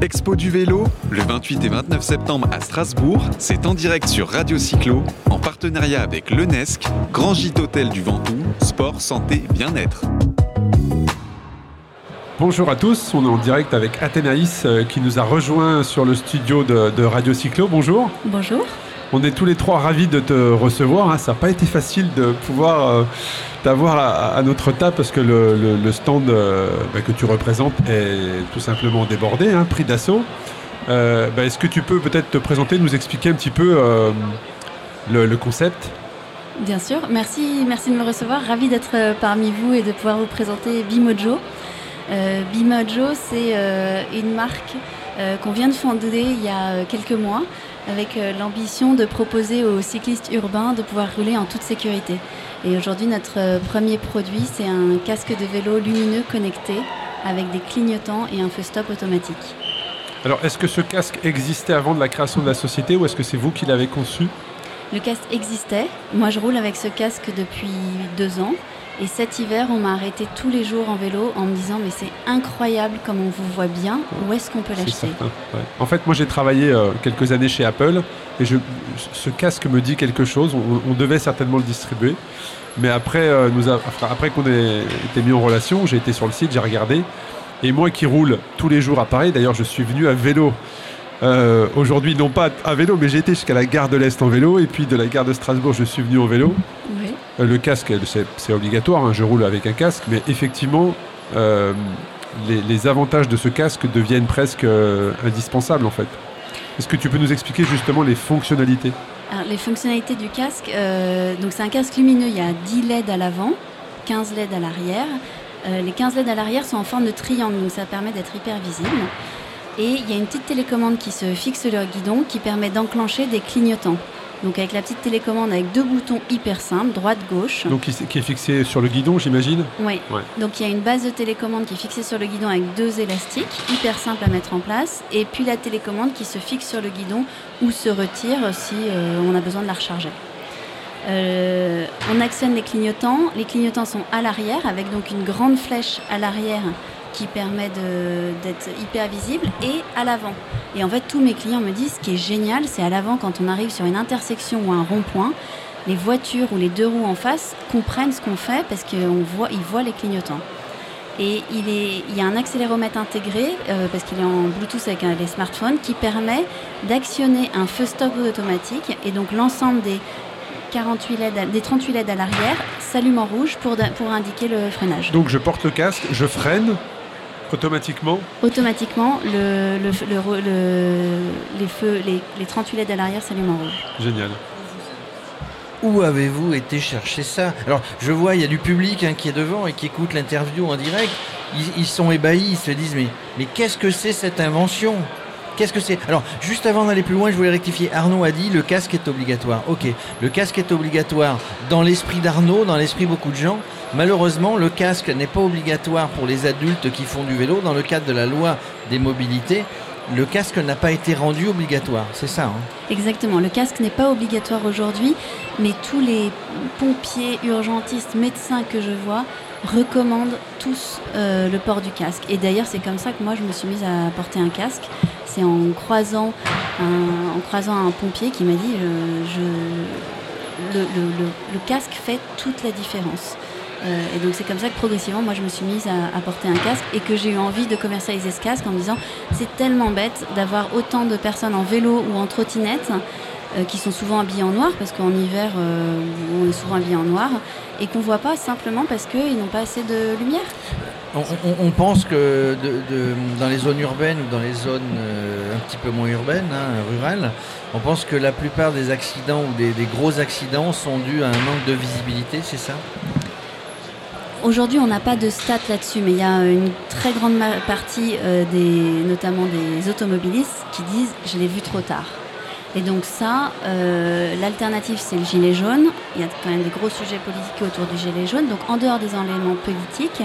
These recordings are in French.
Expo du vélo, le 28 et 29 septembre à Strasbourg, c'est en direct sur Radio Cyclo, en partenariat avec l'UNESC, Grand Gîte Hôtel du Ventoux, sport, santé, bien-être. Bonjour à tous, on est en direct avec Athénaïs euh, qui nous a rejoint sur le studio de, de Radio Cyclo. Bonjour. Bonjour. On est tous les trois ravis de te recevoir. hein. Ça n'a pas été facile de pouvoir euh, t'avoir à, notre table parce que le, stand euh, bah, que tu représentes est tout simplement débordé, hein, pris d'assaut. Euh, bah, Est-ce que tu peux peut-être te présenter, nous expliquer un petit peu le, concept? Bien sûr, merci, merci de me recevoir. Ravi d'être parmi vous et de pouvoir vous présenter Bimojo. Bimojo, c'est une marque qu'on vient de fonder il y a quelques mois avec euh, l'ambition de proposer aux cyclistes urbains de pouvoir rouler en toute sécurité. Et aujourd'hui, notre euh, premier produit, c'est un casque de vélo lumineux connecté avec des clignotants et un feu stop automatique. Alors, est-ce que ce casque existait avant de la création de la société ou est-ce que c'est vous qui l'avez conçu? Le casque existait. Moi, je roule avec ce casque depuis deux ans. Et cet hiver, on m'a arrêté tous les jours en vélo en me disant Mais c'est incroyable comme on vous voit bien. Où est-ce qu'on peut l'acheter ouais. En fait, moi j'ai travaillé euh, quelques années chez Apple et je, ce casque me dit quelque chose. On, on devait certainement le distribuer. Mais après, euh, nous a- enfin, après qu'on ait été mis en relation, j'ai été sur le site, j'ai regardé. Et moi qui roule tous les jours à Paris, d'ailleurs je suis venu à vélo. euh, Aujourd'hui, non pas à vélo, mais j'ai été jusqu'à la gare de l'Est en vélo. Et puis de la gare de Strasbourg, je suis venu en vélo. Euh, Le casque, c'est obligatoire, hein, je roule avec un casque, mais effectivement, euh, les, avantages de ce casque deviennent presque euh, indispensables en fait. Est-ce que tu peux nous expliquer justement les fonctionnalités? Les fonctionnalités du casque, c'est un casque lumineux. Il y a 10 LED à l'avant, 15 LED à l'arrière. Les 15 LED à l'arrière sont en forme de triangle, donc ça permet d'être hyper visible. Et il y a une petite télécommande qui se fixe sur le guidon qui permet d'enclencher des clignotants. Donc avec la petite télécommande avec deux boutons hyper simples, droite-gauche. Donc qui, qui est fixé sur le guidon, j'imagine Oui. Ouais. Donc il y a une base de télécommande qui est fixée sur le guidon avec deux élastiques, hyper simple à mettre en place, et puis la télécommande qui se fixe sur le guidon ou se retire si euh, on a besoin de la recharger. Euh, on actionne les clignotants. Les clignotants sont à l'arrière avec donc une grande flèche à l'arrière qui permet d'être hyper visible et à l'avant. Et en fait, tous mes clients me disent ce qui est génial, c'est à l'avant quand on arrive sur une intersection ou un rond-point, les voitures ou les deux roues en face comprennent ce qu'on fait parce voient, ils voient les clignotants. Et il, est, il y a un accéléromètre intégré, euh, parce qu'il est en Bluetooth avec un- les smartphones, qui permet d'actionner un feu stop automatique. Et donc l'ensemble des, 48 LED des 38 LED à l'arrière s'allument en rouge pour, pour indiquer le freinage. Donc je porte le casque, je freine automatiquement. Automatiquement, le, le, le- le- les, feux, les, les 38 LED à l'arrière s'allument en rouge. Génial. Où avez-vous été chercher ça? Alors, je vois, il y a du public hein, qui est devant et qui écoute l'interview en direct. Ils, ils sont ébahis, ils se disent mais, mais qu'est-ce que c'est cette invention? Qu'est-ce que c'est? Alors, juste avant d'aller plus loin, je voulais rectifier. Arnaud a dit le casque est obligatoire. Ok, le casque est obligatoire dans l'esprit d'Arnaud, dans l'esprit de beaucoup de gens. Malheureusement, le casque n'est pas obligatoire pour les adultes qui font du vélo. Dans le cadre de la loi des mobilités, le casque n'a pas été rendu obligatoire. C'est ça. hein Exactement, le casque n'est pas obligatoire aujourd'hui, mais tous les pompiers, urgentistes, médecins que je vois recommandent tous euh, le port du casque. Et d'ailleurs, c'est comme ça que moi, je me suis mise à porter un casque. C'est en croisant un, pompier qui m'a dit euh, le casque fait toute la différence. Euh, et donc c'est comme ça que progressivement, moi je me suis mise à, porter un casque et que j'ai eu envie de commercialiser ce casque en me disant c'est tellement bête d'avoir autant de personnes en vélo ou en trottinette euh, qui sont souvent habillées en noir parce qu'en hiver euh, on est souvent habillé en noir et qu'on voit pas simplement parce qu'ils n'ont pas assez de lumière. On, pense que dans les zones urbaines ou dans les zones un petit peu moins urbaines, hein, rurales, on pense que la plupart des accidents ou des gros accidents sont dus à un manque de visibilité, c'est ça? Aujourd'hui, on n'a pas de stats là-dessus, mais il y a une très grande partie, euh, des, notamment des automobilistes, qui disent je l'ai vu trop tard. Et donc ça, euh, l'alternative, c'est le gilet jaune. Il y a quand même des gros sujets politiques autour du gilet jaune. Donc en dehors des éléments politiques,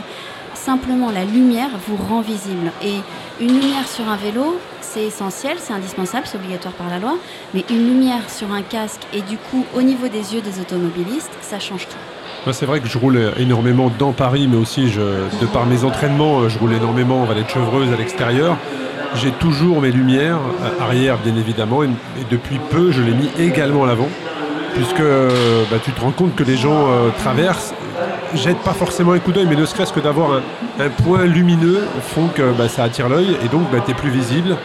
simplement la lumière vous rend visible. Et une lumière sur un vélo, c'est essentiel, c'est indispensable, c'est obligatoire par la loi. Mais une lumière sur un casque et du coup au niveau des yeux des automobilistes, ça change tout. Moi, c'est vrai que je roule énormément dans Paris, mais aussi, de par mes entraînements, euh, je roule énormément en vallée de Chevreuse à l'extérieur. j'ai toujours mes lumières euh, arrière, bien évidemment, et, depuis peu, je l'ai mis également à l'avant, puisque euh, bah, tu te rends compte que les gens traversent, jettent pas forcément un coup d'œil, mais ne serait-ce que d'avoir un, point lumineux font que bah, ça attire l'œil, et donc bah, tu es plus visible.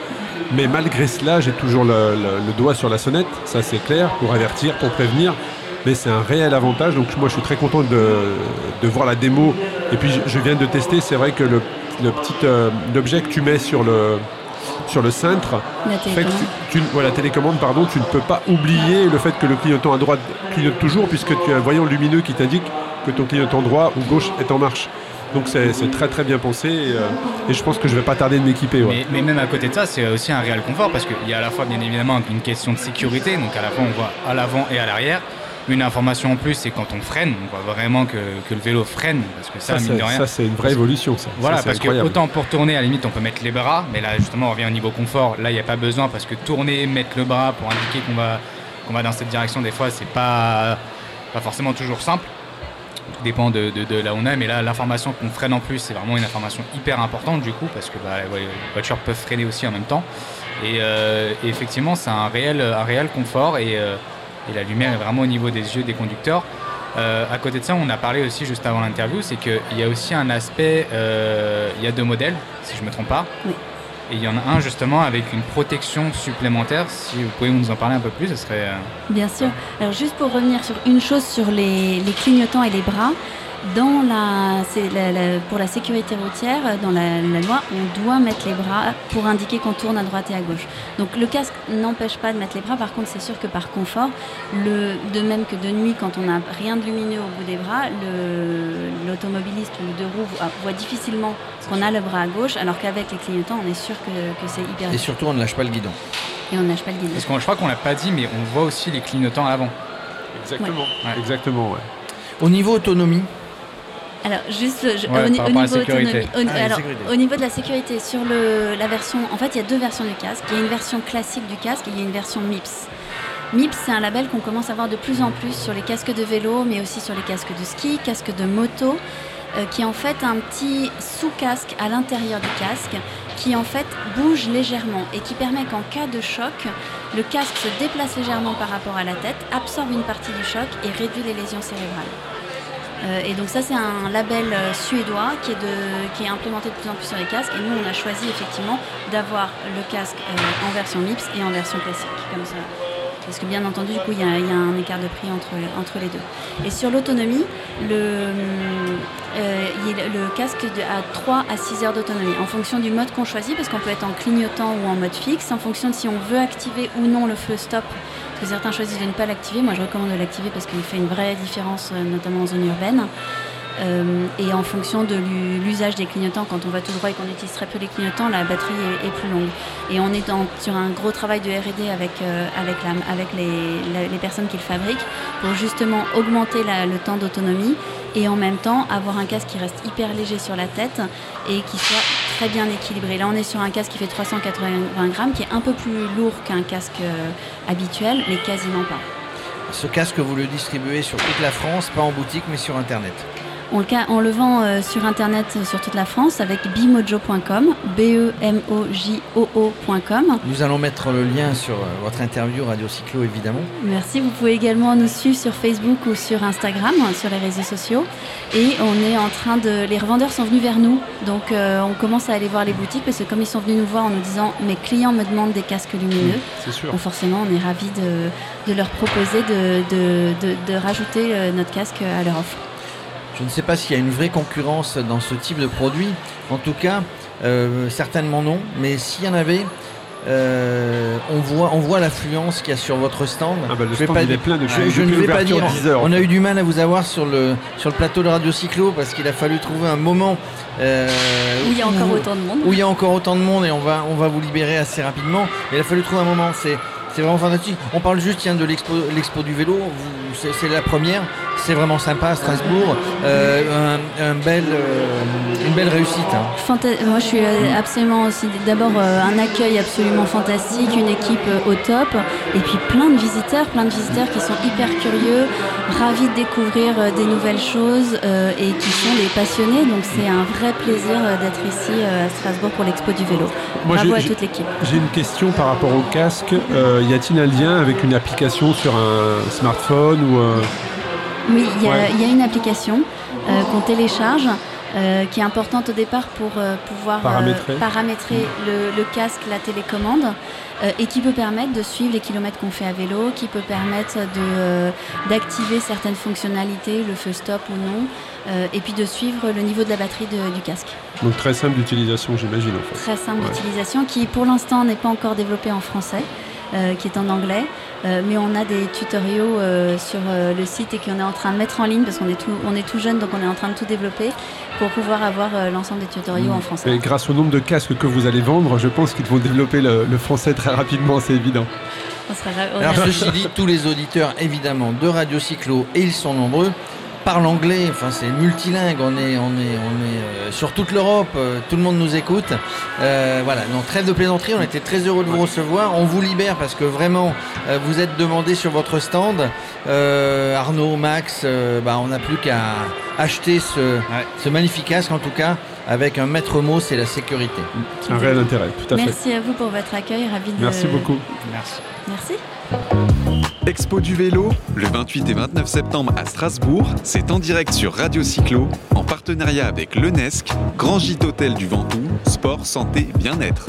Mais malgré cela, j'ai toujours le doigt sur la sonnette, ça c'est clair, pour avertir, pour prévenir. Mais c'est un réel avantage, donc moi je suis très content de, de voir la démo. Et puis je, je viens de tester, c'est vrai que le, le petit euh, objet que tu mets sur le, sur le cintre, La fait que télécommande. tu, tu- voilà, télécommande, pardon, tu ne peux pas oublier le fait que le clignotant à droite clignote toujours, puisque tu as un voyant lumineux qui t'indique que ton clignotant droit ou gauche est en marche. Donc c'est c'est très très bien pensé et, euh, et je pense que je vais pas tarder de m'équiper. ouais. Mais, mais même à côté de ça, c'est aussi un réel confort parce qu'il y a à la fois, bien évidemment, une question de sécurité. Donc à la fois, on voit à l'avant et à l'arrière. Une information en plus, c'est quand on freine, on voit vraiment que, que le vélo freine. Parce que ça, Ça, mine c'est- de rien. ça, c'est une vraie évolution. Ça. Voilà, Ça, parce que autant pour tourner, à la limite, on peut mettre les bras, mais là, justement, on revient au niveau confort. Là, il n'y a pas besoin parce que tourner, mettre le bras pour indiquer qu'on va, qu'on va dans cette direction, des fois, c'est pas, pas forcément toujours simple. Tout dépend de, de- de là où on est, mais là, l'information qu'on freine en plus, c'est vraiment une information hyper importante du coup, parce que bah, les voitures peuvent freiner aussi en même temps. Et, euh, et effectivement, c'est un réel, un réel confort et, euh, et la lumière est vraiment au niveau des yeux des conducteurs. Euh, à côté de ça, on a parlé aussi juste avant l'interview, c'est qu'il y a aussi un aspect, euh, il y a deux modèles, si je ne me trompe pas. Oui. Et il y en a un justement avec une protection supplémentaire. Si vous pouvez nous en parler un peu plus, ce serait. euh, Bien sûr. Alors juste pour revenir sur une chose sur les, les clignotants et les bras, dans la, c'est la- la- pour la sécurité routière, dans la, la loi, on doit mettre les bras pour indiquer qu'on tourne à droite et à gauche. Donc le casque n'empêche pas de mettre les bras. Par contre, c'est sûr que par confort, le, de même que de nuit, quand on n'a rien de lumineux au bout des bras, le- l'automobiliste ou le deux roues voit, voit difficilement qu'on a le bras à gauche, alors qu'avec les clignotants, on est sûr que, que c'est hyper Et surtout, on ne lâche pas le guidon. et on nage pas le guidon. Parce que je crois qu'on l'a pas dit, mais on voit aussi les clignotants à l'avant. Exactement. Ouais. Exactement. ouais. Au niveau autonomie, Alors, juste je- Ouais, niveau sécurité. Ah, alors, au niveau de la sécurité, sur le, la version, en fait, il y a deux versions du casque. Il y a une version classique du casque et il y a une version MIPS. MIPS, c'est un label qu'on commence à voir de plus en plus sur les casques de vélo, mais aussi sur les casques de ski, casques de moto, euh, qui est en fait un petit sous-casque à l'intérieur du casque, qui en fait bouge légèrement et qui permet qu'en cas de choc, le casque se déplace légèrement par rapport à la tête, absorbe une partie du choc et réduit les lésions cérébrales. Euh, et donc ça c'est un label euh, suédois qui est, implémenté de plus en plus sur les casques et nous on a choisi effectivement d'avoir le casque euh, en version MIPS et en version classique. Parce que bien entendu du coup il y, a- un écart de prix entre, les deux. Et sur l'autonomie, le, le casque a 3 à 6 heures d'autonomie en fonction du mode qu'on choisit parce qu'on peut être en clignotant ou en mode fixe en fonction de si on veut activer ou non le feu stop que certains choisissent de ne pas l'activer. Moi, je recommande de l'activer parce qu'il fait une vraie différence, euh, notamment en zone urbaine. Euh, et en fonction de l'u- l'usage des clignotants, quand on va tout droit et qu'on utilise très peu les clignotants, la batterie est, plus longue. Et on est sur un gros travail de R&D avec, euh, avec, les, personnes qui le fabriquent pour justement augmenter le temps d'autonomie et en même temps avoir un casque qui reste hyper léger sur la tête et qui soit très bien équilibré. Là, on est sur un casque qui fait 380 grammes, qui est un peu plus lourd qu'un casque euh, habituel, mais quasiment pas. ce casque, vous le distribuez sur toute la France, pas en boutique, mais sur Internet. On le, ca- on le vend euh, sur internet euh, sur toute la France avec bimojo.com, B-E-M-O-J-O-O.com. Nous allons mettre le lien sur euh, votre interview Radio Cyclo, évidemment. Merci. Vous pouvez également nous suivre sur Facebook ou sur Instagram, hein, sur les réseaux sociaux. Et on est en train de. Les revendeurs sont venus vers nous. Donc euh, on commence à aller voir les boutiques parce que comme ils sont venus nous voir en nous disant mes clients me demandent des casques lumineux, donc forcément on est ravis de, de leur proposer de, de, de- de rajouter notre casque à leur offre. Je ne sais pas s'il y a une vraie concurrence dans ce type de produit. En tout cas, euh, certainement non. Mais s'il y en avait, euh, on voit, on voit l'affluence qu'il y a sur votre stand. Ah bah, le je vais stand, pas il est plein depuis- je, je depuis ne vais pas dire. 10 heures, on a eu du mal à vous avoir sur le, sur le plateau de Radio Cyclo parce qu'il a fallu trouver un moment euh, Où il y a encore où- autant de monde. où il y a encore autant de monde et on va, on va vous libérer assez rapidement. Il a fallu trouver un moment. C'est, c'est vraiment fantastique. On parle juste tiens, de l'expo, l'expo du vélo. C'est la première. C'est vraiment sympa à Strasbourg. Euh, un, un bel, euh, une belle réussite. hein. Fanta- Moi, je suis euh, absolument aussi. D'abord, euh, un accueil absolument fantastique, une équipe euh, au top, et puis plein de visiteurs, plein de visiteurs qui sont hyper curieux, ravis de découvrir euh, des nouvelles choses euh, et qui sont des passionnés. Donc, c'est un vrai plaisir euh, d'être ici euh, à Strasbourg pour l'expo du vélo. Moi, Bravo j'ai- à j'ai- toute l'équipe. J'ai une question par rapport au casque. Euh, y a-t-il un lien avec une application sur un smartphone ou euh, Oui, il y, a- Ouais. il y a une application euh, qu'on télécharge. euh, qui est importante au départ pour euh, pouvoir Paramétrer. paramétrer le, le casque, la télécommande, et qui peut permettre de suivre les kilomètres qu'on fait à vélo, qui peut permettre d'activer certaines fonctionnalités, le feu stop ou non, et puis de suivre le niveau de la batterie de- du casque. donc très simple d'utilisation, j'imagine en fait. Très simple Ouais. d'utilisation, qui pour l'instant n'est pas encore développé en français, qui est en anglais. Euh, mais on a des tutoriaux euh, sur euh, le site et qu'on est en train de mettre en ligne parce qu'on est tout, on est tout jeune, donc on est en train de tout développer pour pouvoir avoir euh, l'ensemble des tutoriaux en français. Et grâce au nombre de casques que vous allez vendre, je pense qu'ils vont développer le, le français très rapidement, c'est évident. On sera ra- on Alors ceci dit, tous les auditeurs évidemment de Radio Cyclo, et ils sont nombreux, parlent anglais, enfin c'est multilingue, on est, on est, on est euh, sur toute l'Europe, euh, tout le monde nous écoute. Euh, voilà, donc trêve de plaisanterie, on était très heureux de vous recevoir, on vous libère parce que vraiment euh, vous êtes demandé sur votre stand. Euh, Arnaud, Max, euh, bah, on n'a plus qu'à acheter ce, ce magnifique casque en tout cas, avec un maître mot, c'est la sécurité. Un réel intérêt, tout à fait. Merci à vous pour votre accueil, ravi de. Merci beaucoup. Merci. Merci. Expo du vélo, le 28 et 29 septembre à Strasbourg, c'est en direct sur Radio Cyclo, en partenariat avec l'UNESC, Grand Gîte Hôtel du Ventoux, Sport, Santé, Bien-être.